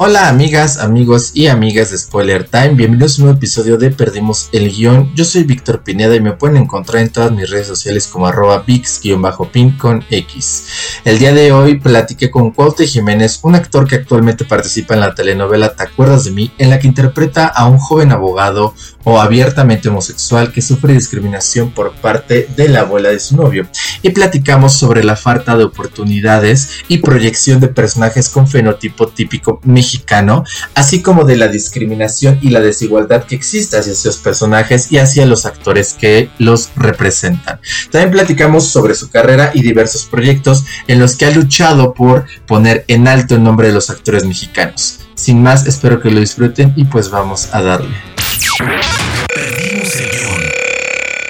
Hola amigas, amigos y amigas de Spoiler Time, bienvenidos a un nuevo episodio de Perdimos el Guión. Yo soy Víctor Pineda y me pueden encontrar en todas mis redes sociales como arroba pix-pin con X. El día de hoy platiqué con Cuauhte Jiménez, un actor que actualmente participa en la telenovela ¿Te acuerdas de mí? en la que interpreta a un joven abogado o abiertamente homosexual que sufre discriminación por parte de la abuela de su novio. Y platicamos sobre la falta de oportunidades y proyección de personajes con fenotipo típico mexicano, así como de la discriminación y la desigualdad que existe hacia esos personajes y hacia los actores que los representan. También platicamos sobre su carrera y diversos proyectos en los que ha luchado por poner en alto el nombre de los actores mexicanos. Sin más, espero que lo disfruten y pues vamos a darle.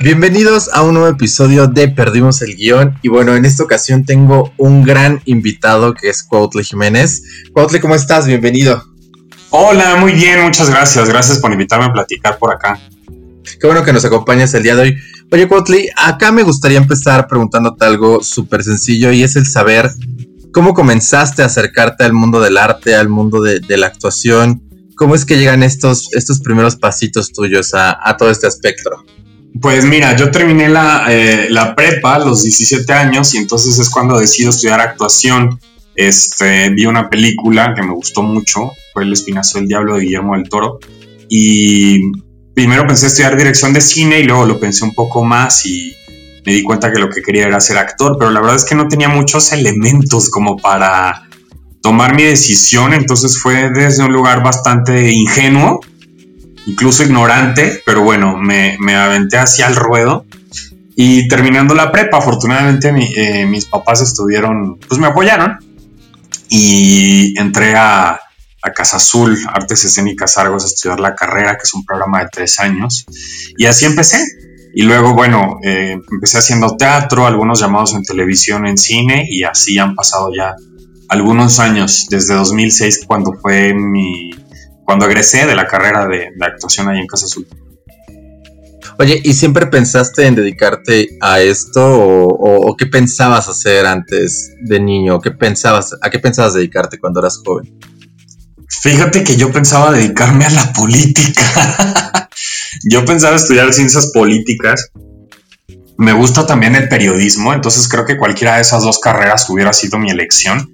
Bienvenidos a un nuevo episodio de Perdimos el guion y bueno, en esta ocasión tengo un gran invitado que es Cuautle Jiménez. Cuautle, ¿cómo estás? Bienvenido. Hola, muy bien, muchas gracias. Gracias por invitarme a platicar por acá. Qué bueno que nos acompañas el día de hoy. Oye, Cuautle, acá me gustaría empezar preguntándote algo súper sencillo y es el saber cómo comenzaste a acercarte al mundo del arte, al mundo de, de la actuación ¿Cómo es que llegan estos, estos primeros pasitos tuyos a, todo este espectro? Pues mira, yo terminé la, eh, la, prepa a los 17 años y entonces es cuando decido estudiar actuación. Este, vi una película que me gustó mucho, fue El Espinazo del Diablo de Guillermo del Toro. Y primero pensé estudiar dirección de cine y luego lo pensé un poco más y me di cuenta que lo que quería era ser actor, pero la verdad es que no tenía muchos elementos como para tomar mi decisión, entonces fue desde un lugar bastante ingenuo, incluso ignorante, pero bueno, me, aventé hacia el ruedo. Y terminando la prepa, afortunadamente eh, mis papás estuvieron, pues me apoyaron y entré a, a Casa Azul, Artes Escénicas Argos, a estudiar la carrera, que es un programa de tres años. Y así empecé. Y luego, bueno, eh, empecé haciendo teatro, algunos llamados en televisión, en cine, y así han pasado ya algunos años, desde 2006, cuando fue mi. Cuando egresé de la carrera de, actuación ahí en Casa Azul. Oye, ¿y siempre pensaste en dedicarte a esto o, qué pensabas hacer antes de niño? ¿Qué pensabas, ¿A qué pensabas dedicarte cuando eras joven? Fíjate que yo pensaba dedicarme a la política. yo pensaba estudiar ciencias políticas. Me gusta también el periodismo, entonces creo que cualquiera de esas dos carreras hubiera sido mi elección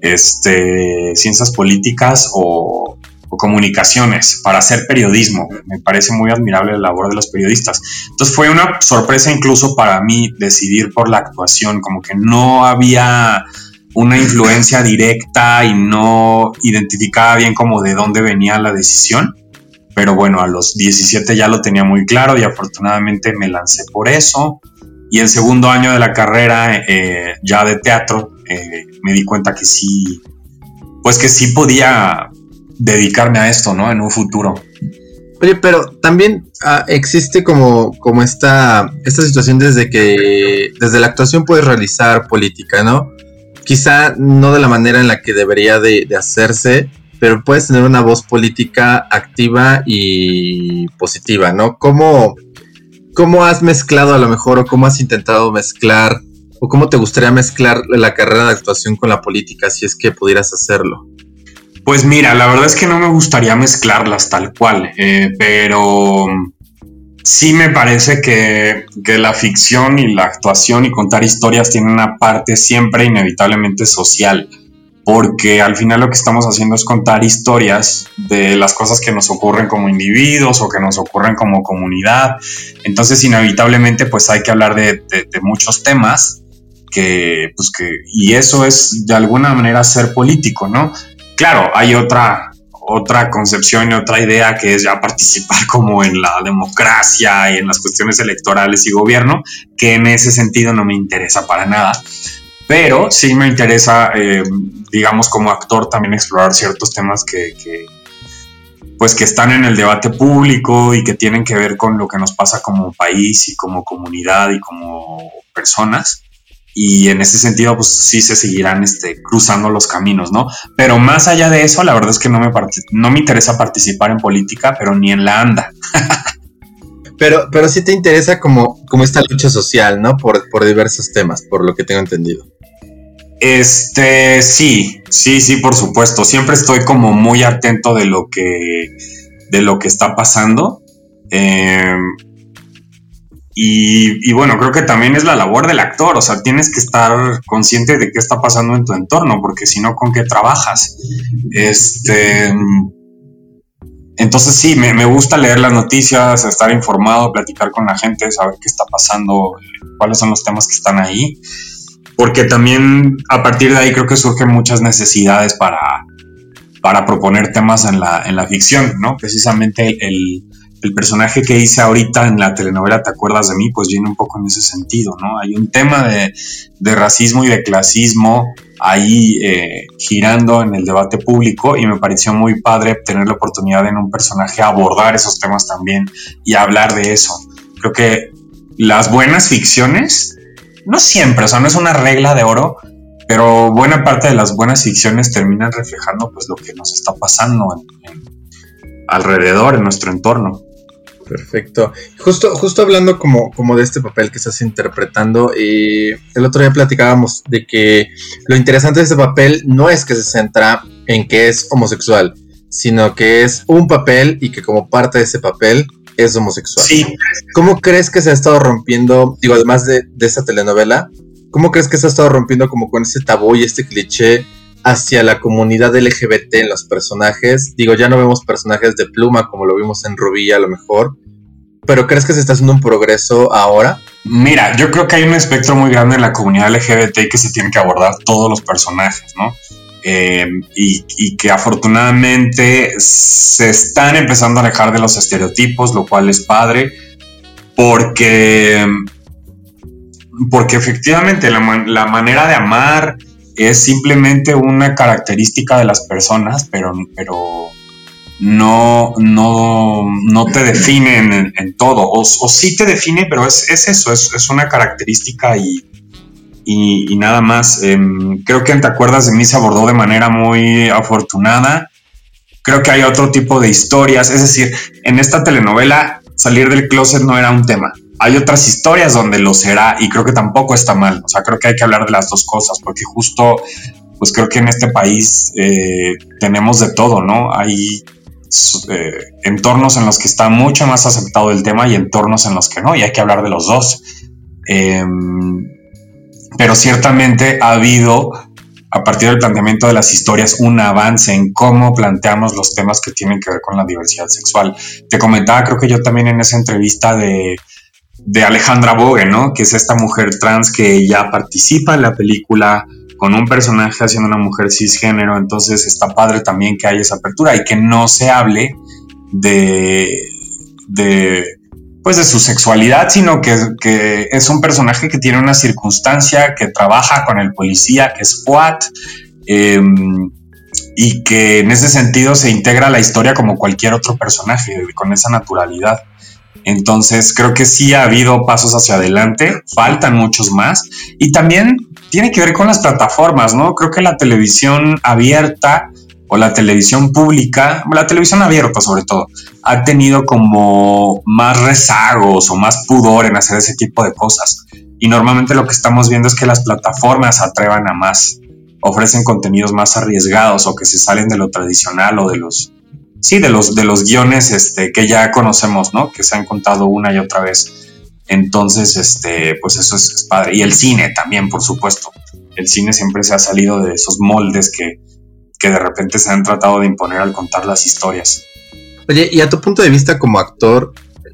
este, ciencias políticas o, comunicaciones para hacer periodismo. Me parece muy admirable la labor de los periodistas. Entonces fue una sorpresa incluso para mí decidir por la actuación, como que no había una influencia directa y no identificaba bien como de dónde venía la decisión. Pero bueno, a los 17 ya lo tenía muy claro y afortunadamente me lancé por eso. Y el segundo año de la carrera eh, ya de teatro eh, me di cuenta que sí, pues que sí podía dedicarme a esto, ¿no? En un futuro. Oye, pero también ah, existe como, como esta, esta situación desde que desde la actuación puedes realizar política, ¿no? Quizá no de la manera en la que debería de, hacerse, pero puedes tener una voz política activa y positiva, ¿no? ¿Cómo, ¿Cómo has mezclado a lo mejor o cómo has intentado mezclar ¿O cómo te gustaría mezclar la carrera de actuación con la política si es que pudieras hacerlo? Pues mira, la verdad es que no me gustaría mezclarlas tal cual, eh, pero sí me parece que, que, la ficción y la actuación y contar historias tienen una parte siempre inevitablemente social, porque al final lo que estamos haciendo es contar historias de las cosas que nos ocurren como individuos o que nos ocurren como comunidad, entonces inevitablemente pues hay que hablar de, de muchos temas que, pues que, y eso es de alguna manera ser político, ¿no? Claro, hay otra, otra concepción y otra idea que es ya participar como en la democracia y en las cuestiones electorales y gobierno, que en ese sentido no me interesa para nada. Pero sí me interesa, eh, digamos, como actor también explorar ciertos temas que, pues que están en el debate público y que tienen que ver con lo que nos pasa como país y como comunidad y como personas. Y en ese sentido, pues sí se seguirán este, cruzando los caminos, ¿no? Pero más allá de eso, la verdad es que no me, no me interesa participar en política, pero ni en la anda. pero, pero sí te interesa como, como esta lucha social, ¿no? Por, por diversos temas, por lo que tengo entendido. Este, sí, sí, sí, por supuesto. Siempre estoy como muy atento de lo que, de lo que está pasando. Eh, y, bueno, creo que también es la labor del actor, o sea, tienes que estar consciente de qué está pasando en tu entorno, porque si no, ¿con qué trabajas? Este, entonces sí, me, gusta leer las noticias, estar informado, platicar con la gente, saber qué está pasando, cuáles son los temas que están ahí, porque también a partir de ahí creo que surgen muchas necesidades para, para proponer temas en la, en la ficción, ¿no? Precisamente el personaje que hice ahorita en la telenovela Te acuerdas de mí, pues viene un poco en ese sentido, ¿no? Hay un tema de, racismo y de clasismo ahí eh, girando en el debate público y me pareció muy padre tener la oportunidad en un personaje abordar esos temas también y hablar de eso. Creo que las buenas ficciones, no siempre, o sea, no es una regla de oro, pero buena parte de las buenas ficciones terminan reflejando pues lo que nos está pasando alrededor, en nuestro entorno. Perfecto. Justo, justo hablando como, como de este papel que estás interpretando, y el otro día platicábamos de que lo interesante de este papel no es que se centra en que es homosexual, sino que es un papel y que como parte de ese papel es homosexual. Sí. ¿Cómo crees que se ha estado rompiendo, digo, además de, de esta telenovela, cómo crees que se ha estado rompiendo como con este tabú y este cliché hacia la comunidad LGBT en los personajes. Digo, ya no vemos personajes de pluma como lo vimos en Rubí a lo mejor, pero ¿crees que se está haciendo un progreso ahora? Mira, yo creo que hay un espectro muy grande en la comunidad LGBT que se tiene que abordar todos los personajes, ¿no? Eh, y, que afortunadamente se están empezando a alejar de los estereotipos, lo cual es padre, porque, porque efectivamente la manera de amar, es simplemente una característica de las personas, pero, pero no, no, no te define en, todo, o, sí te define, pero es, eso, es, una característica y, nada más. Em, creo que Te acuerdas de mí se abordó de manera muy afortunada. Creo que hay otro tipo de historias, es decir, en esta telenovela salir del closet no era un tema hay otras historias donde lo será y creo que tampoco está mal. O sea, creo que hay que hablar de las dos cosas porque justo, pues creo que en este país eh, tenemos de todo, ¿no? Hay eh, entornos en los que está mucho más aceptado el tema y entornos en los que no, y hay que hablar de los dos. Em, pero ciertamente ha habido, a partir del planteamiento de las historias, un avance en cómo planteamos los temas que tienen que ver con la diversidad sexual. Te comentaba, creo que yo también en esa entrevista de de Alejandra Bogue, ¿no? Que es esta mujer trans que ya participa en la película con un personaje haciendo una mujer cisgénero, entonces está padre también que haya esa apertura y que no se hable de, de pues de su sexualidad, sino que, es un personaje que tiene una circunstancia, que trabaja con el policía, que es SWAT, em, y que en ese sentido se integra la historia como cualquier otro personaje, con esa naturalidad. Entonces creo que sí ha habido pasos hacia adelante, faltan muchos más y también tiene que ver con las plataformas, ¿no? Creo que la televisión abierta o la televisión pública, la televisión abierta sobre todo, ha tenido como más rezagos o más pudor en hacer ese tipo de cosas. Y normalmente lo que estamos viendo es que las plataformas atrevan a más, ofrecen contenidos más arriesgados o que se salen de lo tradicional o de los sí, de los, de los guiones este, que ya conocemos, ¿no? Que se han contado una y otra vez. Entonces, este, pues eso es, padre. Y el cine también, por supuesto. El cine siempre se ha salido de esos moldes que, que de repente se han tratado de imponer al contar las historias. Oye, y a tu punto de vista como actor,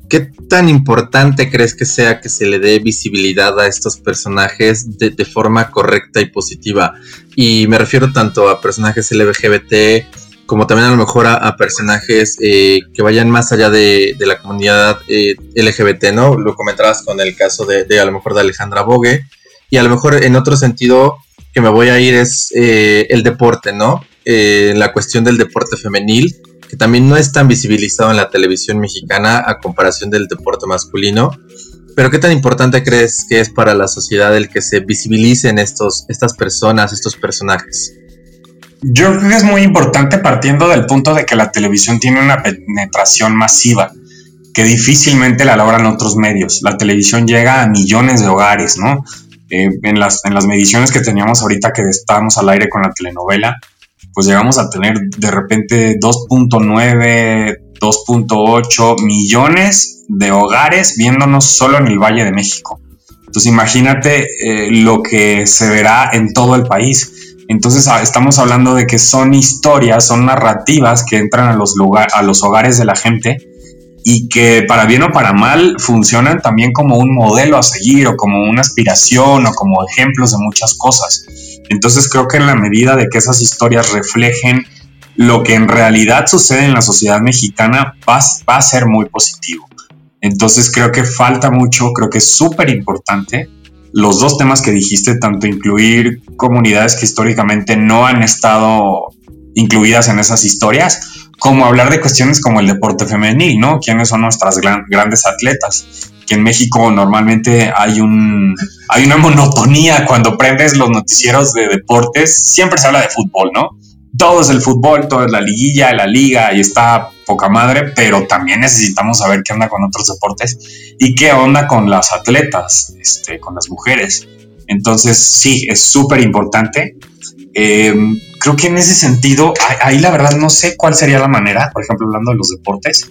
¿qué tan importante crees que sea que se le dé visibilidad a estos personajes de, de forma correcta y positiva? Y me refiero tanto a personajes LGBT, como también a lo mejor a, personajes eh, que vayan más allá de, la comunidad eh, LGBT, ¿no? Lo comentabas con el caso de, a lo mejor de Alejandra Bogue, y a lo mejor en otro sentido que me voy a ir es eh, el deporte, ¿no? la cuestión del deporte femenil, que también no es tan visibilizado en la televisión mexicana a comparación del deporte masculino. pero ¿qué tan importante crees que es para la sociedad el que se visibilicen estos, estas personas, estos personajes? Yo creo que es muy importante partiendo del punto de que la televisión tiene una penetración masiva que difícilmente la logran otros medios. La televisión llega a millones de hogares, ¿no? Eh, en, las, en las mediciones que teníamos ahorita que estábamos al aire con la telenovela, pues llegamos a tener de repente 2.9, 2.8 millones de hogares viéndonos solo en el Valle de México. Entonces imagínate eh, lo que se verá en todo el país. Entonces ah, estamos hablando de que son historias, son narrativas que entran a los, hogares de la gente y que para bien o para mal funcionan también como un modelo a seguir o como una aspiración o como ejemplos de muchas cosas. Entonces creo que en la medida de que esas historias reflejen lo que en realidad sucede en la sociedad mexicana va, a ser muy positivo. Entonces creo que falta mucho, creo que es súper importante los dos temas que dijiste, tanto incluir comunidades que históricamente no han estado incluidas en esas historias, como hablar de cuestiones como el deporte femenil, ¿no? ¿Quiénes son nuestras grandes atletas? Que en México normalmente hay, un, hay una monotonía cuando prendes los noticieros de deportes, siempre se habla de fútbol, ¿no? todo es el fútbol, todo es la liguilla, la liga y está poca madre, pero también necesitamos saber qué onda con otros deportes y qué onda con las atletas, este, con las mujeres. Entonces, sí, es súper importante. Em, creo que en ese sentido, ahí la verdad no sé cuál sería la manera, por ejemplo, hablando de los deportes,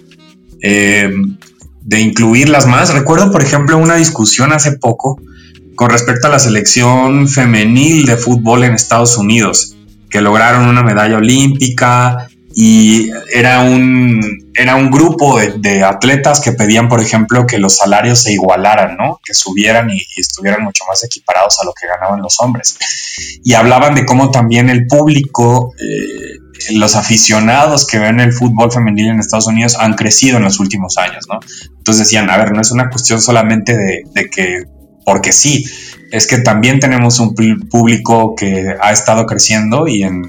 em, de incluirlas más. Recuerdo, por ejemplo, una discusión hace poco con respecto a la selección femenil de fútbol en Estados Unidos que lograron una medalla olímpica y era un, era un grupo de, atletas que pedían, por ejemplo, que los salarios se igualaran, ¿no? Que subieran y, estuvieran mucho más equiparados a lo que ganaban los hombres. Y hablaban de cómo también el público, eh, los aficionados que ven el fútbol femenil en Estados Unidos han crecido en los últimos años, ¿no? Entonces decían, a ver, no es una cuestión solamente de, de que, porque sí, es que también tenemos un público que ha estado creciendo y en,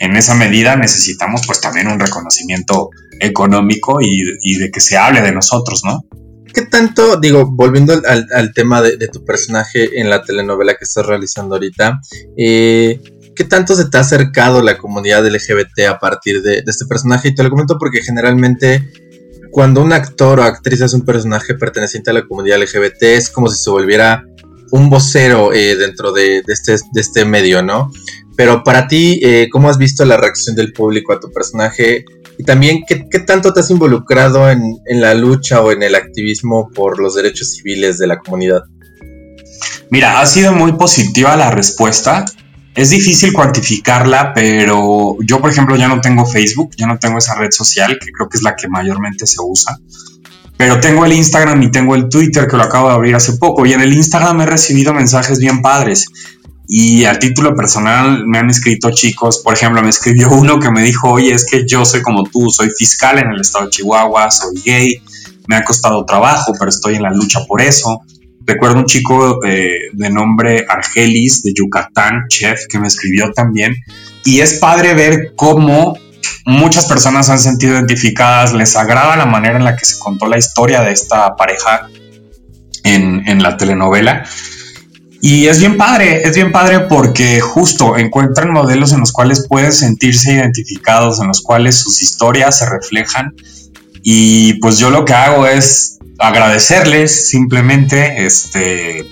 esa medida necesitamos pues también un reconocimiento económico y, de que se hable de nosotros, ¿no? ¿Qué tanto, digo, volviendo al, tema de, tu personaje en la telenovela que estás realizando ahorita, eh, ¿qué tanto se te ha acercado la comunidad LGBT a partir de, este personaje? Y te lo comento porque generalmente cuando un actor o actriz es un personaje perteneciente a la comunidad LGBT es como si se volviera un vocero eh, dentro de, este, de, este, medio, ¿no? Pero para ti, eh, ¿cómo has visto la reacción del público a tu personaje? Y también, ¿qué, tanto te has involucrado en, la lucha o en el activismo por los derechos civiles de la comunidad? Mira, ha sido muy positiva la respuesta. Es difícil cuantificarla, pero yo, por ejemplo, ya no tengo Facebook, ya no tengo esa red social, que creo que es la que mayormente se usa. Pero tengo el Instagram y tengo el Twitter que lo acabo de abrir hace poco. Y en el Instagram he recibido mensajes bien padres. Y a título personal me han escrito chicos, por ejemplo, me escribió uno que me dijo, oye, es que yo soy como tú, soy fiscal en el estado de Chihuahua, soy gay, me ha costado trabajo, pero estoy en la lucha por eso. Recuerdo un chico eh, de nombre Argelis de Yucatán, chef, que me escribió también. Y es padre ver cómo muchas personas han sentido identificadas, les agrada la manera en la que se contó la historia de esta pareja en, la telenovela. Y es bien padre, es bien padre porque justo encuentran modelos en los cuales pueden sentirse identificados, en los cuales sus historias se reflejan. Y pues yo lo que hago es agradecerles simplemente, este,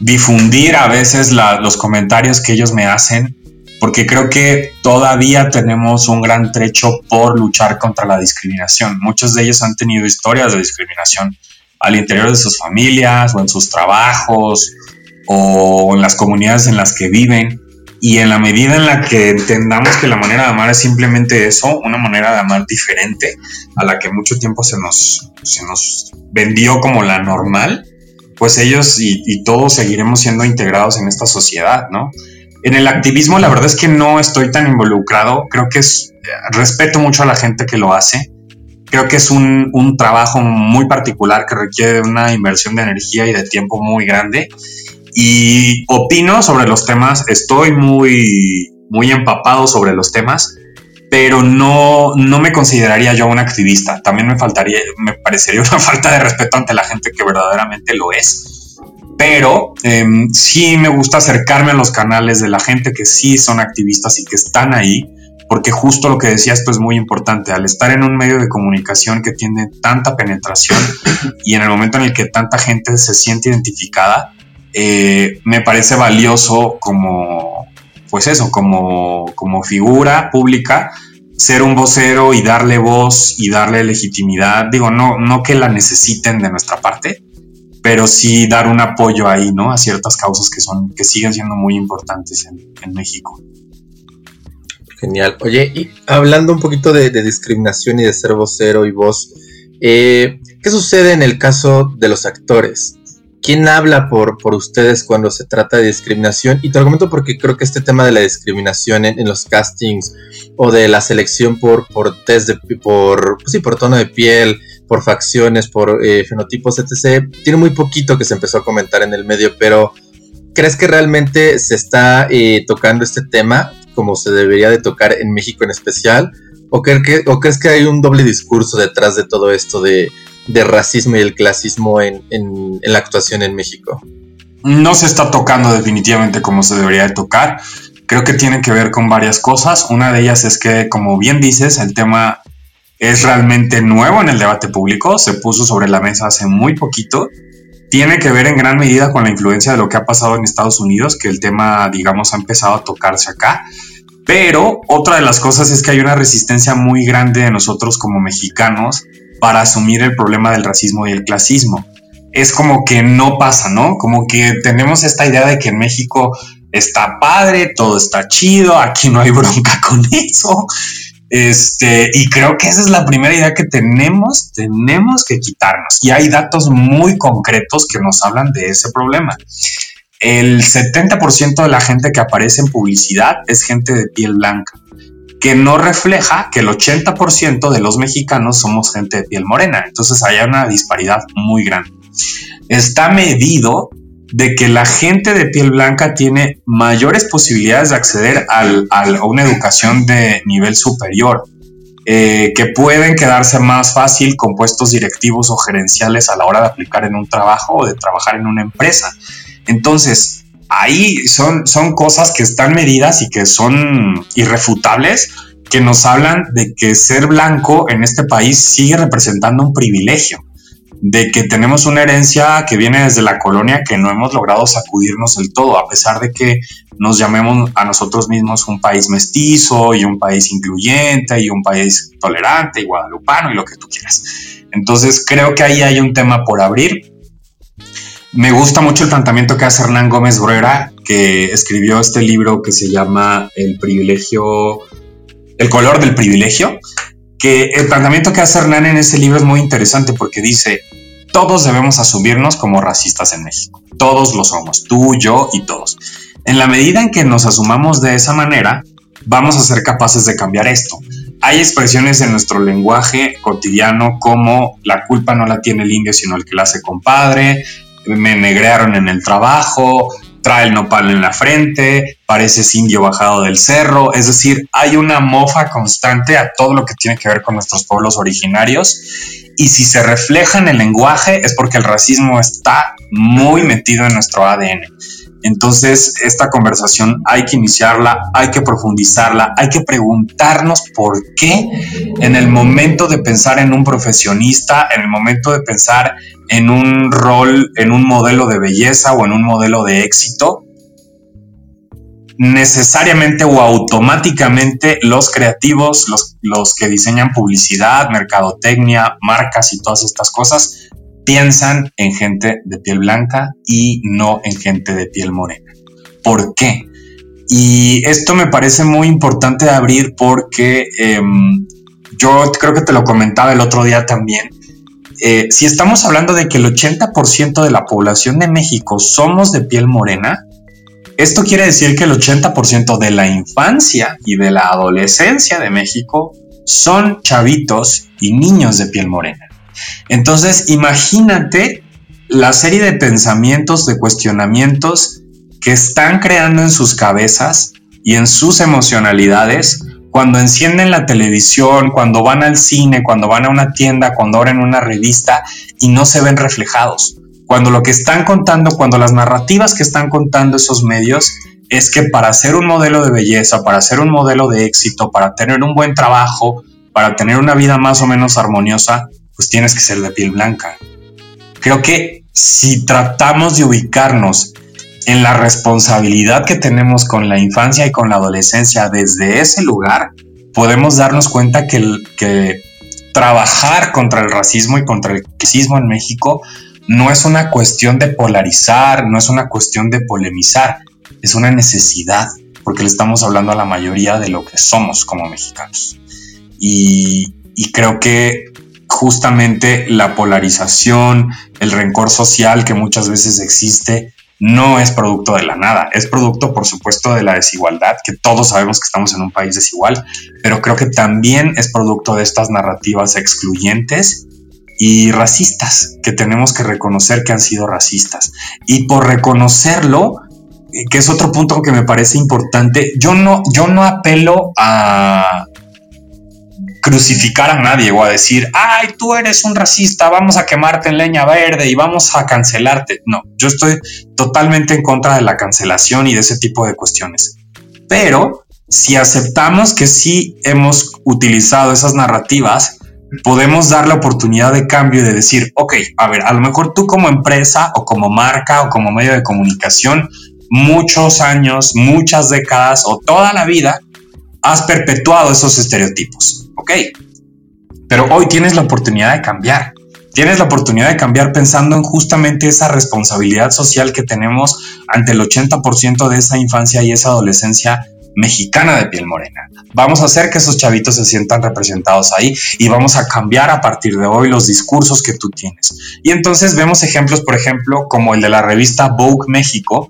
difundir a veces los comentarios que ellos me hacen porque creo que todavía tenemos un gran trecho por luchar contra la discriminación. Muchos de ellos han tenido historias de discriminación al interior de sus familias o en sus trabajos o en las comunidades en las que viven. Y en la medida en la que entendamos que la manera de amar es simplemente eso, una manera de amar diferente a la que mucho tiempo se nos, se nos vendió como la normal, pues ellos y, y todos seguiremos siendo integrados en esta sociedad, ¿no? En el activismo la verdad es que no estoy tan involucrado, creo que es, respeto mucho a la gente que lo hace, creo que es un, un trabajo muy particular que requiere una inversión de energía y de tiempo muy grande y opino sobre los temas, estoy muy, muy empapado sobre los temas, pero no, no me consideraría yo un activista. También me faltaría, me parecería una falta de respeto ante la gente que verdaderamente lo es. Pero em, sí me gusta acercarme a los canales de la gente que sí son activistas y que están ahí, porque justo lo que decía esto es muy importante. Al estar en un medio de comunicación que tiene tanta penetración y en el momento en el que tanta gente se siente identificada, eh, me parece valioso como, pues eso, como, como figura pública, ser un vocero y darle voz y darle legitimidad. Digo, no, no que la necesiten de nuestra parte, pero sí dar un apoyo ahí, ¿no? A ciertas causas que son, que siguen siendo muy importantes en, México. Genial. Oye, y hablando un poquito de, discriminación y de ser vocero y voz, eh, ¿qué sucede en el caso de los actores? ¿Quién habla por, por ustedes cuando se trata de discriminación? Y te lo porque creo que este tema de la discriminación en, los castings o de la selección por, por test de, por, pues sí, por tono de piel, por facciones, por eh, fenotipos, etc., tiene muy poquito que se empezó a comentar en el medio, pero ¿crees que realmente se está eh, tocando este tema como se debería de tocar en México en especial? ¿O, que, ¿O crees que hay un doble discurso detrás de todo esto de de racismo y el clasismo en, la actuación en México? No se está tocando definitivamente como se debería de tocar. Creo que tiene que ver con varias cosas. Una de ellas es que, como bien dices, el tema es realmente nuevo en el debate público. Se puso sobre la mesa hace muy poquito. Tiene que ver en gran medida con la influencia de lo que ha pasado en Estados Unidos, que el tema, digamos, ha empezado a tocarse acá. Pero otra de las cosas es que hay una resistencia muy grande de nosotros como mexicanos para asumir el problema del racismo y el clasismo. Es como que no pasa, ¿no? Como que tenemos esta idea de que en México está padre, todo está chido, aquí no hay bronca con eso. Este, y creo que esa es la primera idea que tenemos, tenemos que quitarnos. Y hay datos muy concretos que nos hablan de ese problema. El 70% de la gente que aparece en publicidad es gente de piel blanca que no refleja que el 80% de los mexicanos somos gente de piel morena. Entonces hay una disparidad muy grande. Está medido de que la gente de piel blanca tiene mayores posibilidades de acceder a una educación de nivel superior, eh, que pueden quedarse más fácil con puestos directivos o gerenciales a la hora de aplicar en un trabajo o de trabajar en una empresa. Entonces, ahí son, son cosas que están medidas y que son irrefutables, que nos hablan de que ser blanco en este país sigue representando un privilegio, de que tenemos una herencia que viene desde la colonia que no hemos logrado sacudirnos del todo, a pesar de que nos llamemos a nosotros mismos un país mestizo y un país incluyente y un país tolerante y guadalupano y lo que tú quieras. Entonces creo que ahí hay un tema por abrir me gusta mucho el planteamiento que hace Hernán Gómez Bruera, que escribió este libro que se llama El privilegio, el color del privilegio, que el planteamiento que hace Hernán en ese libro es muy interesante porque dice, todos debemos asumirnos como racistas en México, todos lo somos, tú, yo y todos. En la medida en que nos asumamos de esa manera, vamos a ser capaces de cambiar esto. Hay expresiones en nuestro lenguaje cotidiano como la culpa no la tiene el indio sino el que la hace compadre, me negrearon en el trabajo, trae el nopal en la frente, pareces indio bajado del cerro, es decir, hay una mofa constante a todo lo que tiene que ver con nuestros pueblos originarios y si se refleja en el lenguaje es porque el racismo está muy metido en nuestro ADN. Entonces, esta conversación hay que iniciarla, hay que profundizarla, hay que preguntarnos por qué en el momento de pensar en un profesionista, en el momento de pensar en un rol, en un modelo de belleza o en un modelo de éxito, necesariamente o automáticamente los creativos, los, los que diseñan publicidad, mercadotecnia, marcas y todas estas cosas, piensan en gente de piel blanca y no en gente de piel morena. ¿Por qué? Y esto me parece muy importante abrir porque em, yo creo que te lo comentaba el otro día también. Eh, si estamos hablando de que el 80% de la población de México somos de piel morena, esto quiere decir que el 80% de la infancia y de la adolescencia de México son chavitos y niños de piel morena. Entonces, imagínate la serie de pensamientos, de cuestionamientos que están creando en sus cabezas y en sus emocionalidades cuando encienden la televisión, cuando van al cine, cuando van a una tienda, cuando abren una revista y no se ven reflejados. Cuando lo que están contando, cuando las narrativas que están contando esos medios es que para ser un modelo de belleza, para ser un modelo de éxito, para tener un buen trabajo, para tener una vida más o menos armoniosa, pues tienes que ser de piel blanca. Creo que si tratamos de ubicarnos en la responsabilidad que tenemos con la infancia y con la adolescencia desde ese lugar, podemos darnos cuenta que, trabajar contra el racismo y contra el clasismo en México no es una cuestión de polarizar, no es una cuestión de polemizar, es una necesidad, porque le estamos hablando a la mayoría de lo que somos como mexicanos. Y, creo que justamente la polarización, el rencor social que muchas veces existe, no es producto de la nada, es producto por supuesto de la desigualdad, que todos sabemos que estamos en un país desigual, pero creo que también es producto de estas narrativas excluyentes y racistas, que tenemos que reconocer que han sido racistas. Y por reconocerlo, que es otro punto que me parece importante, yo no, yo no apelo a crucificar a nadie o a decir, ay, tú eres un racista, vamos a quemarte en leña verde y vamos a cancelarte. No, yo estoy totalmente en contra de la cancelación y de ese tipo de cuestiones. Pero si aceptamos que sí hemos utilizado esas narrativas, podemos dar la oportunidad de cambio y de decir, ok, a ver, a lo mejor tú como empresa o como marca o como medio de comunicación muchos años, muchas décadas o toda la vida has perpetuado esos estereotipos. Ok, pero hoy tienes la oportunidad de cambiar. Tienes la oportunidad de cambiar pensando en justamente esa responsabilidad social que tenemos ante el 80% de esa infancia y esa adolescencia mexicana de piel morena. Vamos a hacer que esos chavitos se sientan representados ahí y vamos a cambiar a partir de hoy los discursos que tú tienes. Y entonces vemos ejemplos, por ejemplo, como el de la revista Vogue México,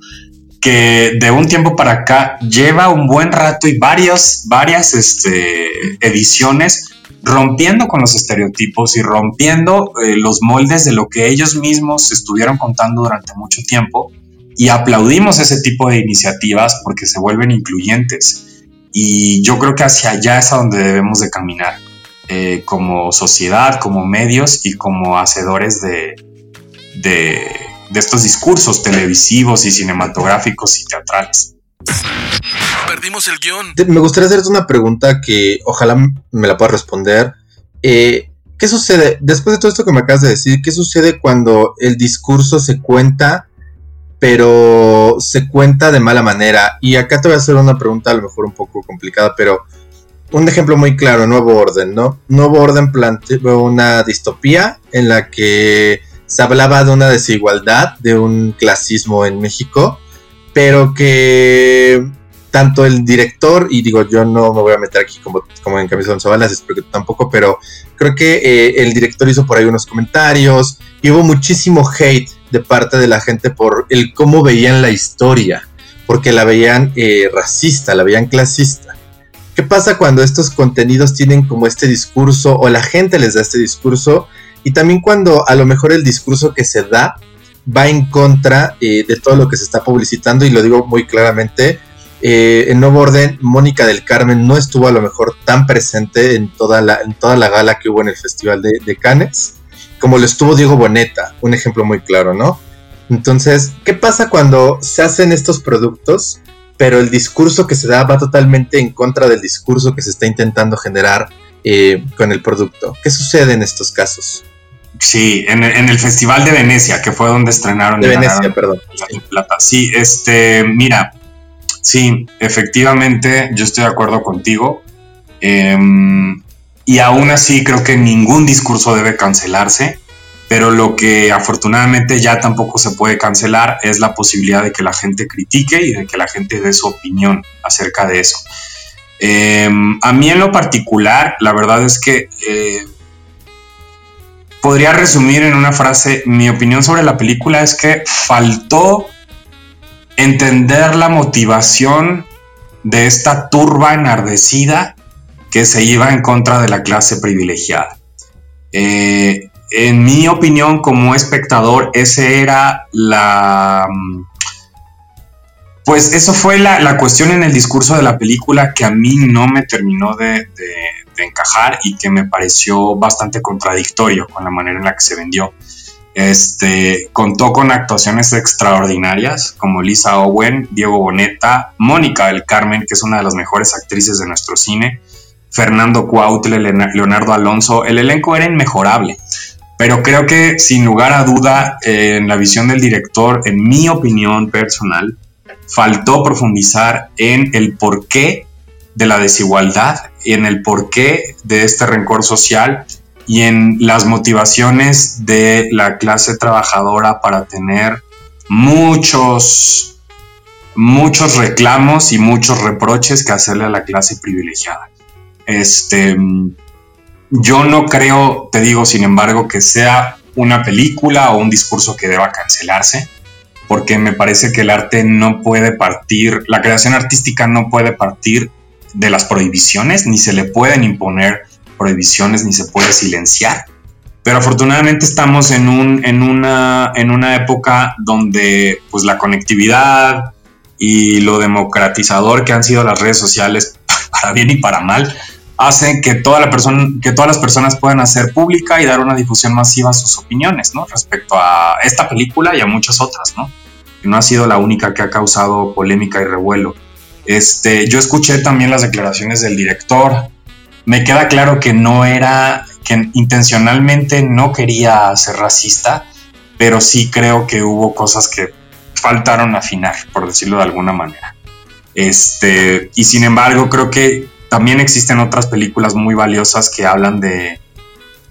que de un tiempo para acá lleva un buen rato y varias, varias este, ediciones rompiendo con los estereotipos y rompiendo eh, los moldes de lo que ellos mismos estuvieron contando durante mucho tiempo. Y aplaudimos ese tipo de iniciativas porque se vuelven incluyentes. Y yo creo que hacia allá es a donde debemos de caminar eh, como sociedad, como medios y como hacedores de, de de estos discursos televisivos y cinematográficos y teatrales. Perdimos el guion. Me gustaría hacerte una pregunta que ojalá me la puedas responder. Eh, ¿Qué sucede, después de todo esto que me acabas de decir, qué sucede cuando el discurso se cuenta, pero se cuenta de mala manera? Y acá te voy a hacer una pregunta a lo mejor un poco complicada, pero un ejemplo muy claro, Nuevo Orden, ¿no? Nuevo Orden planteó una distopía en la que se hablaba de una desigualdad, de un clasismo en México, pero que tanto el director, y digo, yo no me voy a meter aquí como, como en Camisón Sobalas, espero que tampoco, pero creo que eh, el director hizo por ahí unos comentarios y hubo muchísimo hate de parte de la gente por el cómo veían la historia, porque la veían eh, racista, la veían clasista. ¿Qué pasa cuando estos contenidos tienen como este discurso o la gente les da este discurso y también cuando a lo mejor el discurso que se da va en contra eh, de todo lo que se está publicitando y lo digo muy claramente. Eh, en Nuevo Orden, Mónica del Carmen no estuvo a lo mejor tan presente en toda la, en toda la gala que hubo en el Festival de, de Cannes, como lo estuvo Diego Boneta, un ejemplo muy claro, ¿no? Entonces, ¿qué pasa cuando se hacen estos productos, pero el discurso que se da va totalmente en contra del discurso que se está intentando generar eh, con el producto? ¿Qué sucede en estos casos? Sí, en, el Festival de Venecia, que fue donde estrenaron. De Venecia, perdón. Plata. Sí, este, mira, sí, efectivamente, yo estoy de acuerdo contigo. Em, y aún así creo que ningún discurso debe cancelarse, pero lo que afortunadamente ya tampoco se puede cancelar es la posibilidad de que la gente critique y de que la gente dé su opinión acerca de eso. Em, a mí en lo particular, la verdad es que eh, podría resumir en una frase, mi opinión sobre la película es que faltó entender la motivación de esta turba enardecida que se iba en contra de la clase privilegiada. Eh, en mi opinión, como espectador, ese era la, Pues eso fue la, cuestión en el discurso de la película que a mí no me terminó de, encajar y que me pareció bastante contradictorio con la manera en la que se vendió. Este, contó con actuaciones extraordinarias como Lisa Owen, Diego Boneta, Mónica del Carmen, que es una de las mejores actrices de nuestro cine, Fernando Cuautle, Leonardo Alonso. El elenco era inmejorable, pero creo que sin lugar a duda, en la visión del director, en mi opinión personal, faltó profundizar en el porqué de la desigualdad en el porqué de este rencor social y en las motivaciones de la clase trabajadora para tener muchos, muchos reclamos y muchos reproches que hacerle a la clase privilegiada. Este, yo no creo, te digo, sin embargo, que sea una película o un discurso que deba cancelarse porque me parece que el arte no puede partir, la creación artística no puede partir de las prohibiciones, ni se le pueden imponer prohibiciones, ni se puede silenciar. Pero afortunadamente estamos en, un, en, una, en una época donde pues, la conectividad y lo democratizador que han sido las redes sociales, para bien y para mal, hacen que, toda la persona, que todas las personas puedan hacer pública y dar una difusión masiva a sus opiniones, ¿no? Respecto a esta película y a muchas otras, ¿no? no ha sido la única que ha causado polémica y revuelo. Este, yo escuché también las declaraciones del director. Me queda claro que no era, que intencionalmente no quería ser racista, pero sí creo que hubo cosas que faltaron afinar, por decirlo de alguna manera. Este, y sin embargo, creo que también existen otras películas muy valiosas que hablan de,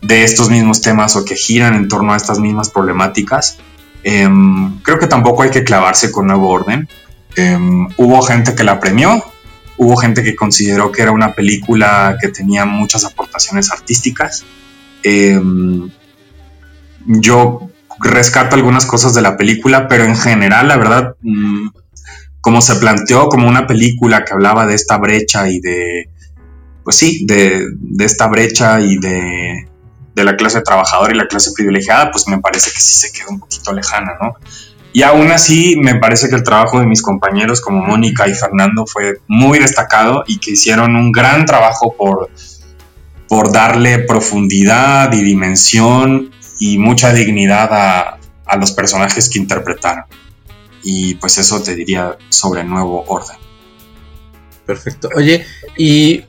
estos mismos temas o que giran en torno a estas mismas problemáticas Em, creo que tampoco hay que clavarse con Nuevo Orden. Em, hubo gente que la premió, hubo gente que consideró que era una película que tenía muchas aportaciones artísticas. Em, yo rescato algunas cosas de la película, pero en general, la verdad, mm, como se planteó como una película que hablaba de esta brecha y de, pues sí, de esta brecha y de de la clase trabajadora y la clase privilegiada, pues me parece que sí se queda un poquito lejana, ¿no? Y aún así, me parece que el trabajo de mis compañeros como Mónica y Fernando fue muy destacado y que hicieron un gran trabajo por, por darle profundidad y dimensión y mucha dignidad a, a los personajes que interpretaron. Y pues eso te diría sobre nuevo orden. Perfecto. Oye, y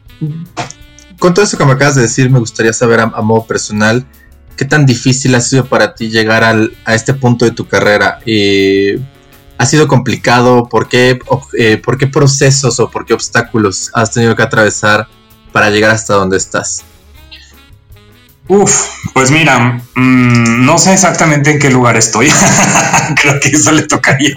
con todo eso que me acabas de decir, me gustaría saber a, modo personal, ¿qué tan difícil ha sido para ti llegar a este punto de tu carrera? Eh, ¿Ha sido complicado? ¿Por qué, eh, ¿Por qué procesos o por qué obstáculos has tenido que atravesar para llegar hasta donde estás? Uf, pues mira, mm, no sé exactamente en qué lugar estoy. Creo que eso le tocaría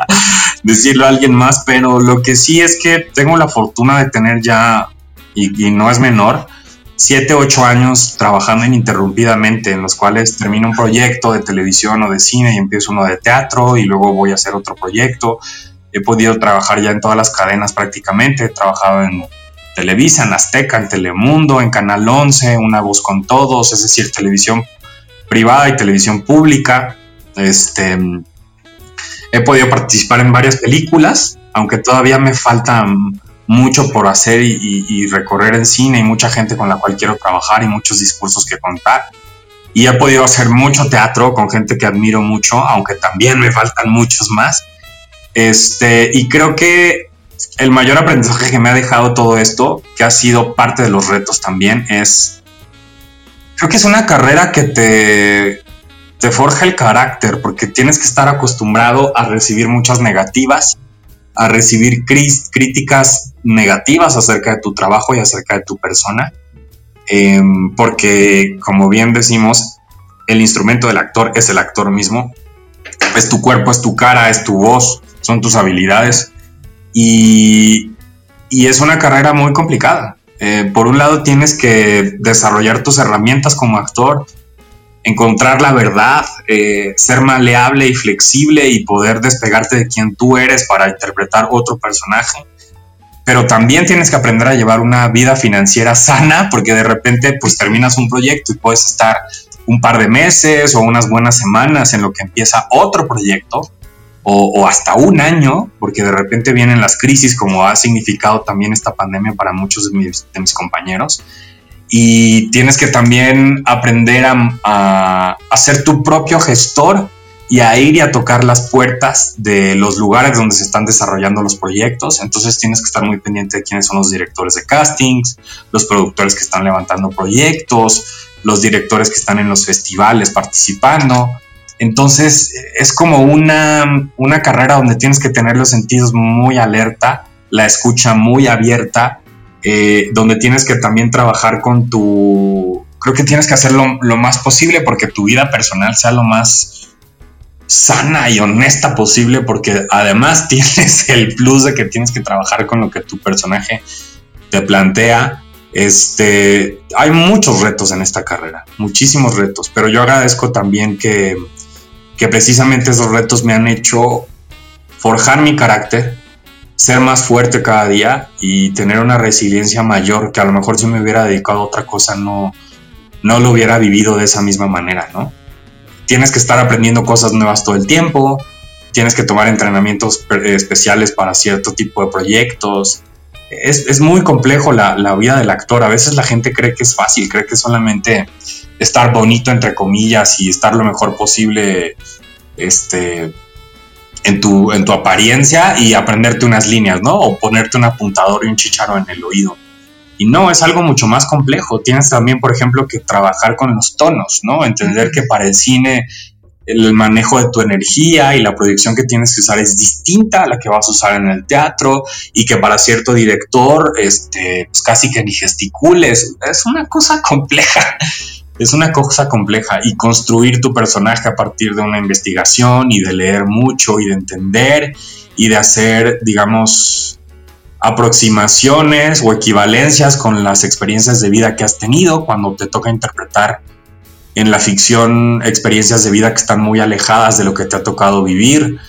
decirlo a alguien más, pero lo que sí es que tengo la fortuna de tener ya, y no es menor, siete, ocho años trabajando ininterrumpidamente, en los cuales termino un proyecto de televisión o de cine y empiezo uno de teatro y luego voy a hacer otro proyecto. He podido trabajar ya en todas las cadenas prácticamente. He trabajado en Televisa, en Azteca, en Telemundo, en Canal 11, Una Voz con Todos, es decir, televisión privada y televisión pública. Este, he podido participar en varias películas, aunque todavía me faltan mucho por hacer y, recorrer en cine y mucha gente con la cual quiero trabajar y muchos discursos que contar. Y he podido hacer mucho teatro con gente que admiro mucho, aunque también me faltan muchos más. Este, y creo que el mayor aprendizaje que me ha dejado todo esto, que ha sido parte de los retos también, es, creo que es una carrera que te, te forja el carácter, porque tienes que estar acostumbrado a recibir muchas negativas, a recibir críticas negativas acerca de tu trabajo y acerca de tu persona, em, porque como bien decimos, el instrumento del actor es el actor mismo, es tu cuerpo, es tu cara, es tu voz, son tus habilidades y, es una carrera muy complicada. Eh, por un lado tienes que desarrollar tus herramientas como actor, encontrar la verdad, eh, ser maleable y flexible y poder despegarte de quien tú eres para interpretar otro personaje. Pero también tienes que aprender a llevar una vida financiera sana porque de repente pues terminas un proyecto y puedes estar un par de meses o unas buenas semanas en lo que empieza otro proyecto o, hasta un año, porque de repente vienen las crisis, como ha significado también esta pandemia para muchos de mis, compañeros. Y tienes que también aprender a, a, ser tu propio gestor y a ir y a tocar las puertas de los lugares donde se están desarrollando los proyectos. Entonces tienes que estar muy pendiente de quiénes son los directores de castings, los productores que están levantando proyectos, los directores que están en los festivales participando. Entonces es como una, una carrera donde tienes que tener los sentidos muy alerta, la escucha muy abierta, eh, donde tienes que también trabajar con tu... Creo que tienes que hacerlo lo más posible porque tu vida personal sea lo más sana y honesta posible porque además tienes el plus de que tienes que trabajar con lo que tu personaje te plantea. Este, hay muchos retos en esta carrera, muchísimos retos, pero yo agradezco también que, que precisamente esos retos me han hecho forjar mi carácter, ser más fuerte cada día y tener una resiliencia mayor que a lo mejor si me hubiera dedicado a otra cosa no, no lo hubiera vivido de esa misma manera, ¿no? Tienes que estar aprendiendo cosas nuevas todo el tiempo, tienes que tomar entrenamientos especiales para cierto tipo de proyectos. Es, es muy complejo la, la, vida del actor. A veces la gente cree que es fácil, cree que solamente estar bonito entre comillas y estar lo mejor posible este, en, tu, en tu apariencia y aprenderte unas líneas, ¿no? O ponerte un apuntador y un chicharo en el oído. Y no, es algo mucho más complejo. Tienes también, por ejemplo, que trabajar con los tonos, ¿no? Entender que para el cine el manejo de tu energía y la proyección que tienes que usar es distinta a la que vas a usar en el teatro y que para cierto director, este, pues casi que ni gesticules. Es una cosa compleja es una cosa compleja y construir tu personaje a partir de una investigación y de leer mucho y de entender y de hacer, digamos, aproximaciones o equivalencias con las experiencias de vida que has tenido cuando te toca interpretar en la ficción experiencias de vida que están muy alejadas de lo que te ha tocado vivir,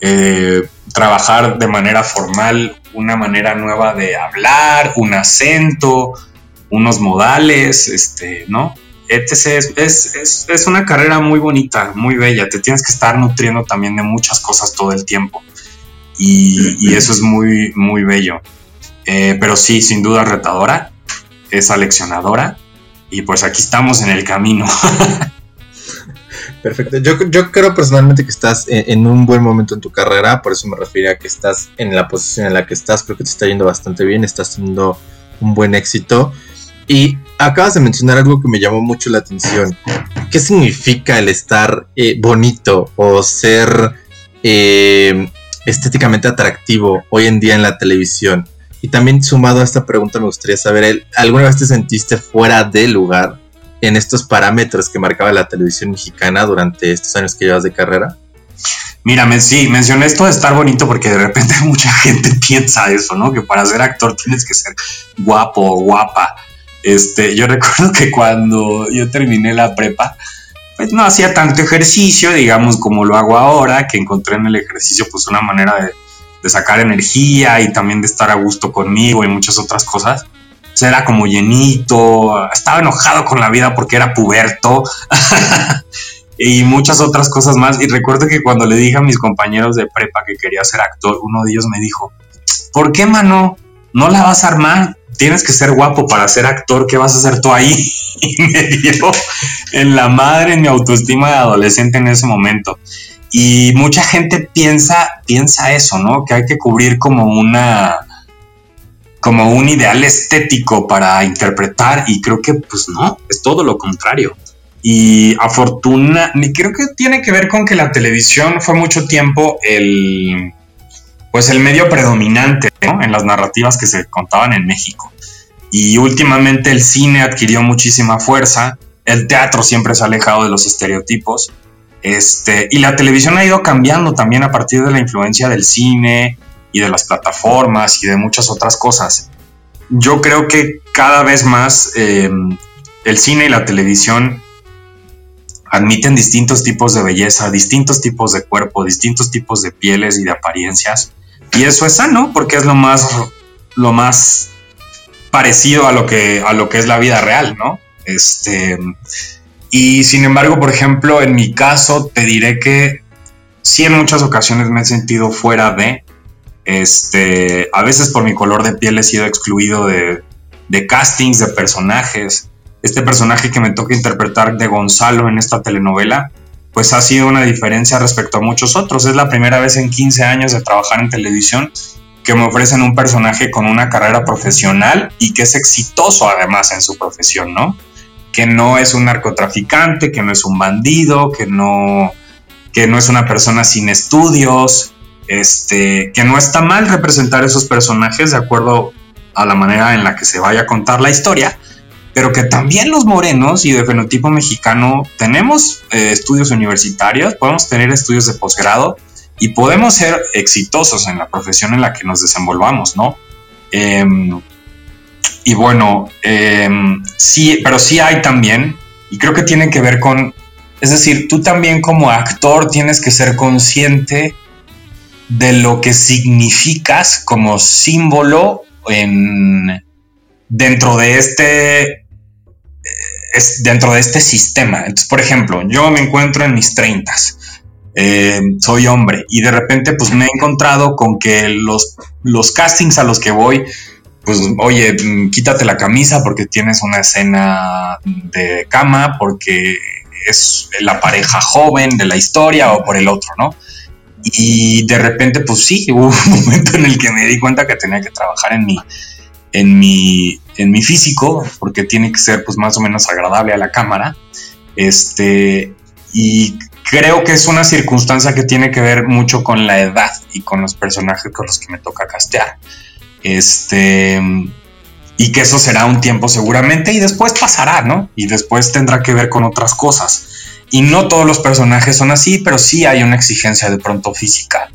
eh, trabajar de manera formal una manera nueva de hablar, un acento, unos modales, este, ¿no? Es, una carrera muy bonita, muy bella. Te tienes que estar nutriendo también de muchas cosas todo el tiempo. Y, eso es muy, muy bello. Eh, pero sí, sin duda retadora, es aleccionadora. Y pues aquí estamos en el camino. Perfecto. Yo, yo, creo personalmente que estás en, un buen momento en tu carrera, por eso me refería a que estás en la posición en la que estás. Creo que te está yendo bastante bien, estás teniendo un buen éxito. Y acabas de mencionar algo que me llamó mucho la atención. ¿Qué significa el estar eh, bonito o ser eh, estéticamente atractivo hoy en día en la televisión? Y también sumado a esta pregunta me gustaría saber, ¿alguna vez te sentiste fuera de lugar en estos parámetros que marcaba la televisión mexicana durante estos años que llevas de carrera? Mira, sí, mencioné esto de estar bonito porque de repente mucha gente piensa eso, ¿no? Que para ser actor tienes que ser guapo o guapa. Este, yo recuerdo que cuando yo terminé la prepa, pues no hacía tanto ejercicio, digamos, como lo hago ahora, que encontré en el ejercicio pues una manera de, sacar energía y también de estar a gusto conmigo y muchas otras cosas. Pues era como llenito, estaba enojado con la vida porque era puberto y muchas otras cosas más. Y recuerdo que cuando le dije a mis compañeros de prepa que quería ser actor, uno de ellos me dijo, ¿por qué, mano? ¿No la vas a armar? tienes que ser guapo para ser actor, ¿qué vas a hacer tú ahí? y me dio en la madre en mi autoestima de adolescente en ese momento. Y mucha gente piensa, piensa eso, ¿no? Que hay que cubrir como una como un ideal estético para interpretar y creo que pues no, es todo lo contrario. Y afortuna, creo que tiene que ver con que la televisión fue mucho tiempo el pues el medio predominante en las narrativas que se contaban en México. Y últimamente el cine adquirió muchísima fuerza, el teatro siempre se ha alejado de los estereotipos, este, y la televisión ha ido cambiando también a partir de la influencia del cine y de las plataformas y de muchas otras cosas. Yo creo que cada vez más em, el cine y la televisión admiten distintos tipos de belleza, distintos tipos de cuerpo, distintos tipos de pieles y de apariencias y eso es sano porque es lo más, lo más parecido a lo que, a lo que es la vida real, ¿no? Este, y sin embargo, por ejemplo, en mi caso, te diré que sí en muchas ocasiones me he sentido fuera de, este, a veces por mi color de piel he sido excluido de, de castings, de personajes. Este personaje que me toca interpretar de Gonzalo en esta telenovela, pues ha sido una diferencia respecto a muchos otros. Es la primera vez en 15 años de trabajar en televisión que me ofrecen un personaje con una carrera profesional y que es exitoso además en su profesión, ¿no? Que no es un narcotraficante, que no es un bandido, que no, que no es una persona sin estudios, este, que no está mal representar esos personajes de acuerdo a la manera en la que se vaya a contar la historia, pero que también los morenos y de fenotipo mexicano tenemos eh, estudios universitarios, podemos tener estudios de posgrado, y podemos ser exitosos en la profesión en la que nos desenvolvamos, ¿no? Em, y bueno, em, sí, pero sí hay también, y creo que tiene que ver con, es decir, tú también como actor tienes que ser consciente de lo que significas como símbolo en, dentro de este dentro de este sistema. Entonces, por ejemplo, yo me encuentro en mis treintas eh, soy hombre y de repente pues me he encontrado con que los, los castings a los que voy, pues oye, mm, quítate la camisa porque tienes una escena de cama, porque es la pareja joven de la historia o por el otro, ¿no? Y de repente, pues sí, hubo un momento en el que me di cuenta que tenía que trabajar en mi, en mi, en mi físico, porque tiene que ser pues más o menos agradable a la cámara. Este, y creo que es una circunstancia que tiene que ver mucho con la edad y con los personajes con los que me toca castear. Este. Y que eso será un tiempo seguramente y después pasará, ¿no? Y después tendrá que ver con otras cosas. Y no todos los personajes son así, pero sí hay una exigencia de pronto física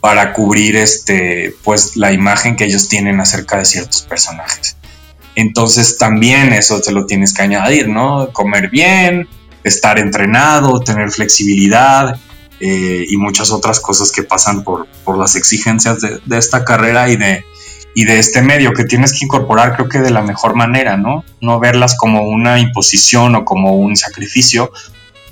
para cubrir este, pues la imagen que ellos tienen acerca de ciertos personajes. Entonces también eso te lo tienes que añadir, ¿no? Comer bien, estar entrenado, tener flexibilidad eh, y muchas otras cosas que pasan por, las exigencias de, esta carrera y de, y de este medio que tienes que incorporar creo que de la mejor manera, ¿no? No verlas como una imposición o como un sacrificio,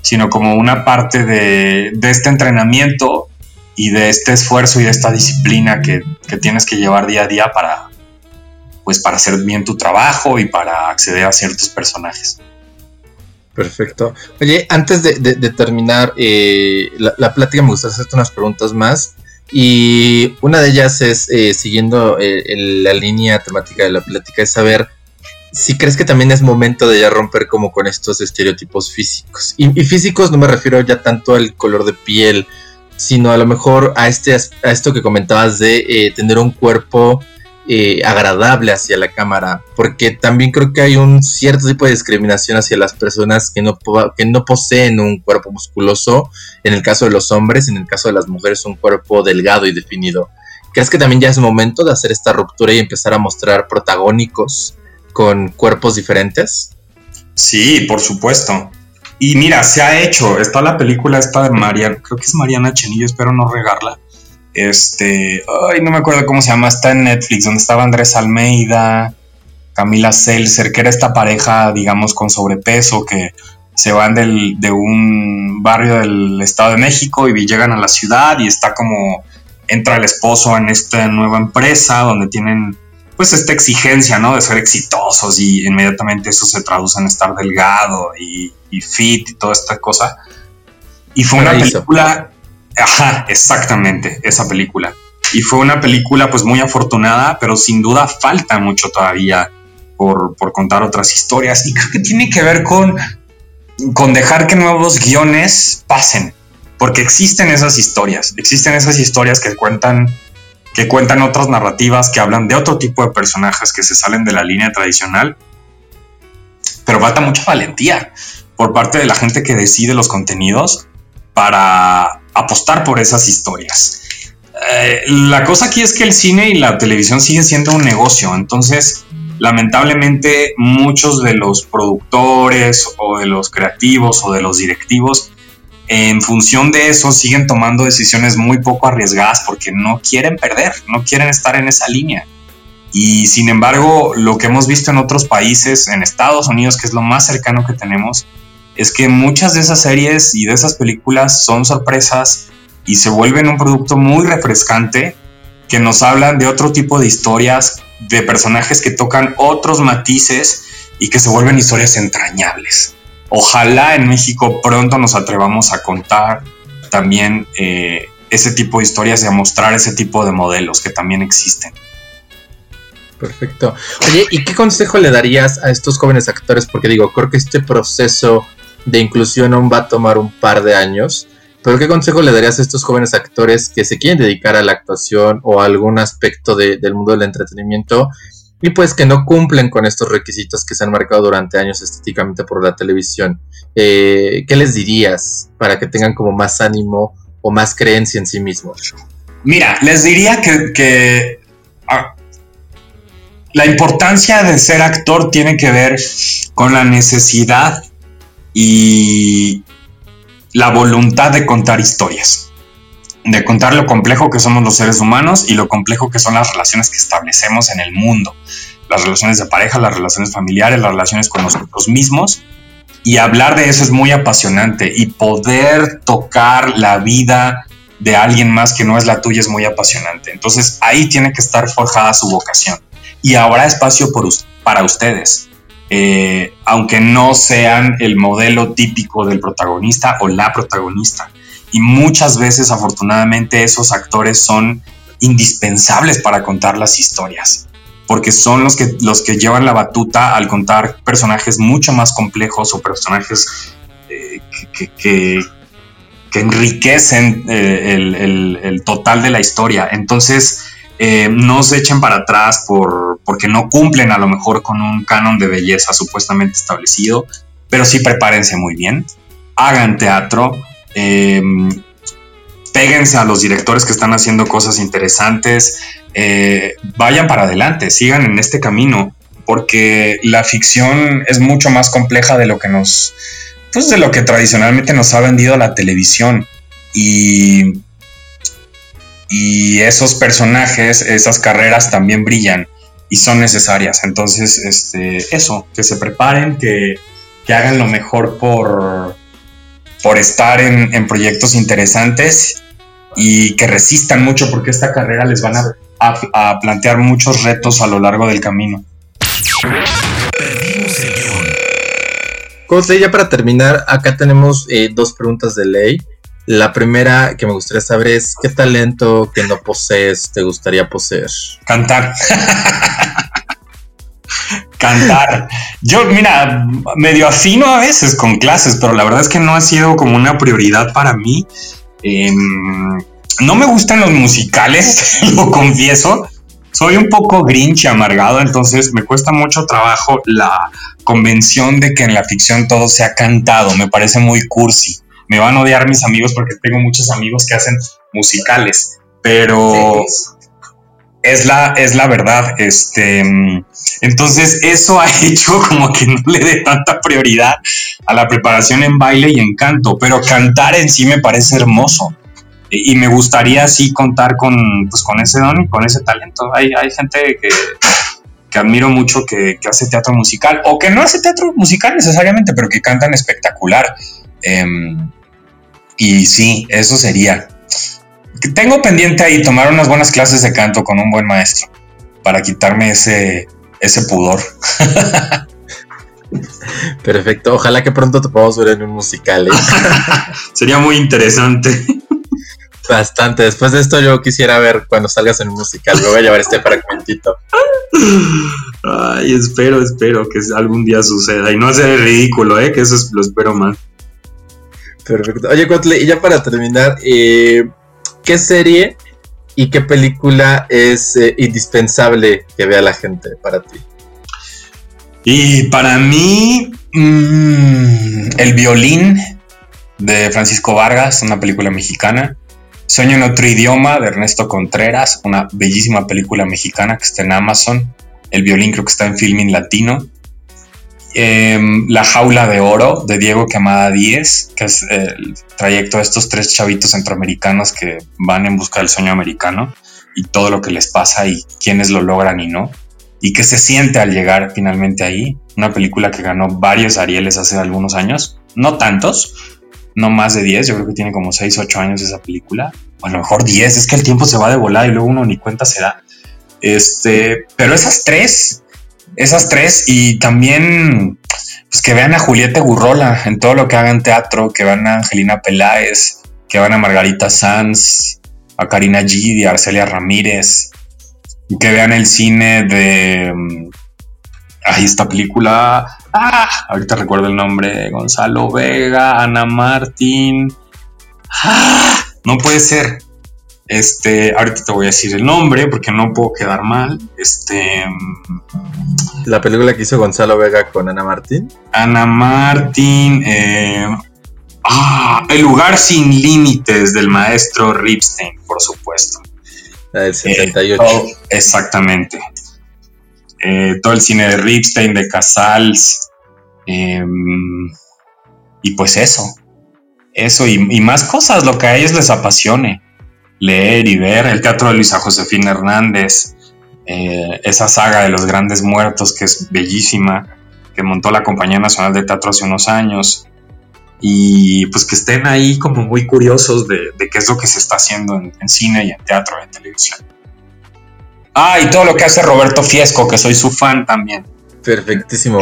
sino como una parte de, este entrenamiento y de este esfuerzo y de esta disciplina que, que, tienes que llevar día a día para, pues para hacer bien tu trabajo y para acceder a ciertos personajes. Perfecto. Oye, antes de, terminar eh, la, plática, me gustaría hacerte unas preguntas más. Y una de ellas es, eh, siguiendo eh, la línea temática de la plática, es saber si crees que también es momento de ya romper como con estos estereotipos físicos. Y, y físicos no me refiero ya tanto al color de piel, sino a lo mejor a, este, a esto que comentabas de tener un cuerpo eh, agradable hacia la cámara, porque también creo que hay un cierto tipo de discriminación hacia las personas que no, que no poseen un cuerpo musculoso, en el caso de los hombres, en el caso de las mujeres un cuerpo delgado y definido. ¿Crees que también ya es momento de hacer esta ruptura y empezar a mostrar protagónicos con cuerpos diferentes? Sí, por supuesto. Y mira, se ha hecho. Está la película esta de Mariana, creo que es Mariana Chenillo, espero no regarla este, ay, no me acuerdo cómo se llama, está en Netflix, donde estaba Andrés Almeida, Camila Seltzer, que era esta pareja, digamos, con sobrepeso, que se van de un barrio del Estado de México y llegan a la ciudad y está como, entra el esposo en esta nueva empresa donde tienen pues esta exigencia, ¿no? De ser exitosos y inmediatamente eso se traduce en estar delgado y, fit y toda esta cosa. Y fue una película Ajá, exactamente, esa película. Y fue una película pues muy afortunada, pero sin duda falta mucho todavía por, contar otras historias. Y creo que tiene que ver con, con dejar que nuevos guiones pasen, porque existen esas historias, existen esas historias que cuentan que cuentan otras narrativas, que hablan de otro tipo de personajes que se salen de la línea tradicional, pero falta mucha valentía por parte de la gente que decide los contenidos para apostar por esas historias. Eh, la cosa aquí es que el cine y la televisión siguen siendo un negocio, entonces lamentablemente muchos de los productores o de los creativos o de los directivos en función de eso siguen tomando decisiones muy poco arriesgadas porque no quieren perder, no quieren estar en esa línea. Y sin embargo, lo que hemos visto en otros países, en Estados Unidos, que es lo más cercano que tenemos, es que muchas de esas series y de esas películas son sorpresas y se vuelven un producto muy refrescante que nos hablan de otro tipo de historias, de personajes que tocan otros matices y que se vuelven historias entrañables. Ojalá en México pronto nos atrevamos a contar también eh, ese tipo de historias y a mostrar ese tipo de modelos que también existen. Perfecto. Oye, ¿y qué consejo le darías a estos jóvenes actores? Porque digo, creo que este proceso de inclusión aún va a tomar un par de años. Pero ¿qué consejo le darías a estos jóvenes actores que se quieren dedicar a la actuación o a algún aspecto del mundo del entretenimiento y pues que no cumplen con estos requisitos que se han marcado durante años estéticamente por la televisión? Eh, ¿Qué les dirías para que tengan como más ánimo o más creencia en sí mismos? Mira, les diría que, ah, la importancia de ser actor tiene que ver con la necesidad y la voluntad de contar historias, de contar lo complejo que somos los seres humanos y lo complejo que son las relaciones que establecemos en el mundo, las relaciones de pareja, las relaciones familiares, las relaciones con nosotros mismos. Y hablar de eso es muy apasionante y poder tocar la vida de alguien más que no es la tuya es muy apasionante. Entonces ahí tiene que estar forjada su vocación y habrá espacio para ustedes. Eh, aunque no sean el modelo típico del protagonista o la protagonista. Y muchas veces, afortunadamente, esos actores son indispensables para contar las historias, porque son los que, los que llevan la batuta al contar personajes mucho más complejos o personajes eh, que, enriquecen eh, el, el total de la historia. Entonces, eh, no se echen para atrás por, porque no cumplen a lo mejor con un canon de belleza supuestamente establecido, pero sí prepárense muy bien, hagan teatro, eh, péguense a los directores que están haciendo cosas interesantes, eh, vayan para adelante, sigan en este camino, porque la ficción es mucho más compleja de lo que nos, pues de lo que tradicionalmente nos ha vendido la televisión. Y y esos personajes, esas carreras también brillan y son necesarias. Entonces, este, eso, que se preparen, que, hagan lo mejor por, por estar en, proyectos interesantes y que resistan mucho porque esta carrera les van a, plantear muchos retos a lo largo del camino. José, ya para terminar, acá tenemos eh, dos preguntas de ley. La primera que me gustaría saber es qué talento que no posees te gustaría poseer. Cantar. Cantar. Yo, mira, medio afino a veces con clases, pero la verdad es que no ha sido como una prioridad para mí. Em, no me gustan los musicales, lo confieso. Soy un poco grinch amargado, entonces me cuesta mucho trabajo la convención de que en la ficción todo sea cantado. Me parece muy cursi me van a odiar mis amigos porque tengo muchos amigos que hacen musicales, pero es, la, es la verdad. Este, entonces eso ha hecho como que no le dé tanta prioridad a la preparación en baile y en canto, pero cantar en sí me parece hermoso. Y, me gustaría así contar con, pues, con ese don y con ese talento. Hay, hay gente que, que admiro mucho que, que, hace teatro musical o que no hace teatro musical necesariamente, pero que cantan espectacular. Em, y sí, eso sería. Tengo pendiente ahí tomar unas buenas clases de canto con un buen maestro para quitarme ese, ese pudor. Perfecto, ojalá que pronto te podamos ver en un musical. ¿eh? Sería muy interesante. Bastante. Después de esto, yo quisiera ver cuando salgas en un musical. Me voy a llevar este fragmentito. Ay, espero, espero que algún día suceda y no hacer ridículo, ¿eh? Que eso es, lo espero más. Perfecto. Oye, Cotle, y ya para terminar, eh, ¿qué serie y qué película es eh, indispensable que vea la gente para ti? Y para mí, mm, El violín de Francisco Vargas, una película mexicana. Sueño en otro idioma de Ernesto Contreras, una bellísima película mexicana que está en Amazon. El violín creo que está en Filming Latino. Em, la jaula de oro de Diego Quemada 10, que es el trayecto de estos tres chavitos centroamericanos que van en busca del sueño americano y todo lo que les pasa y quiénes lo logran y no. Y qué se siente al llegar finalmente ahí. Una película que ganó varios Arieles hace algunos años, no tantos, no más de 10, yo creo que tiene como 6, 8 años esa película, o a lo mejor 10, es que el tiempo se va de volar y luego uno ni cuenta se da. Este, pero esas tres, esas tres y también pues que vean a Julieta Gurrola en todo lo que haga en teatro, que vean a Angelina Peláez, que vean a Margarita Sanz, a Karina Gidi, a Arcelia Ramírez, que vean el cine de... Mm, ahí esta película, ah, ahorita recuerdo el nombre, Gonzalo Vega, Ana Martín, ah, no puede ser. Este, ahorita te voy a decir el nombre porque no puedo quedar mal. Este. La película que hizo Gonzalo Vega con Ana Martín. Ana Martín. Eh, ah, el lugar sin límites del maestro Ripstein, por supuesto. La del 78. Eh, exactamente. Eh, todo el cine de Ripstein, de Casals. Y pues eso. Eso y, y más cosas, lo que a ellos les apasione leer y ver el teatro de Luisa Josefina Hernández, eh, esa saga de los grandes muertos que es bellísima, que montó la Compañía Nacional de Teatro hace unos años, y pues que estén ahí como muy curiosos de, qué es lo que se está haciendo en, cine y en teatro y en televisión. Ah, y todo lo que hace Roberto Fiesco, que soy su fan también. Perfectísimo.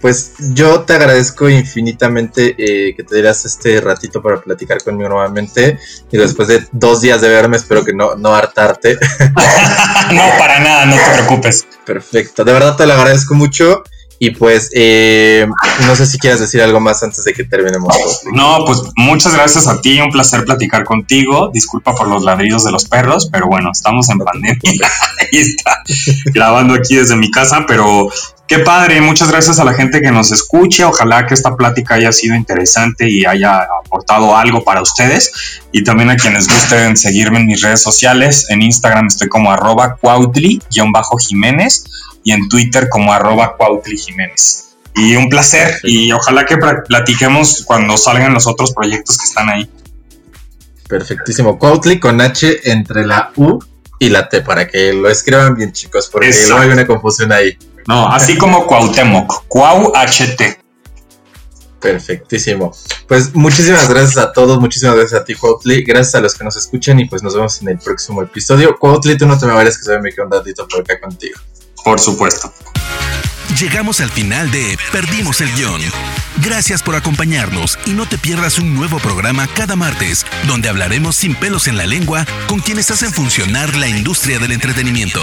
Pues yo te agradezco infinitamente eh, que te dieras este ratito para platicar conmigo nuevamente. Y después de dos días de verme, espero que no, no hartarte. no, para nada, no te preocupes. Perfecto, de verdad te lo agradezco mucho. Y pues, eh, no sé si quieres decir algo más antes de que terminemos. No, pues muchas gracias a ti, un placer platicar contigo. Disculpa por los ladridos de los perros, pero bueno, estamos en pandemia. Ahí está, grabando aquí desde mi casa, pero qué padre. Muchas gracias a la gente que nos escuche. Ojalá que esta plática haya sido interesante y haya aportado algo para ustedes. Y también a quienes gusten seguirme en mis redes sociales. En Instagram estoy como arroba cuautli-jiménez y en Twitter como arroba Cuautli Jiménez. Y un placer y ojalá que platiquemos cuando salgan los otros proyectos que están ahí. Perfectísimo. Cuautli con H entre la U y la T para que lo escriban bien chicos porque no hay una confusión ahí. No, así como Cuauhtémoc, Cuau HT. Perfectísimo. Pues muchísimas gracias a todos, muchísimas gracias a ti, Cuautli, gracias a los que nos escuchan y pues nos vemos en el próximo episodio. Cuautli, tú no te me vayas que se me queda un ratito por acá contigo. Por supuesto. Llegamos al final de Perdimos el guion. Gracias por acompañarnos y no te pierdas un nuevo programa cada martes, donde hablaremos sin pelos en la lengua con quienes hacen funcionar la industria del entretenimiento.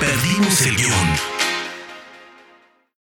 Perdimos el guion.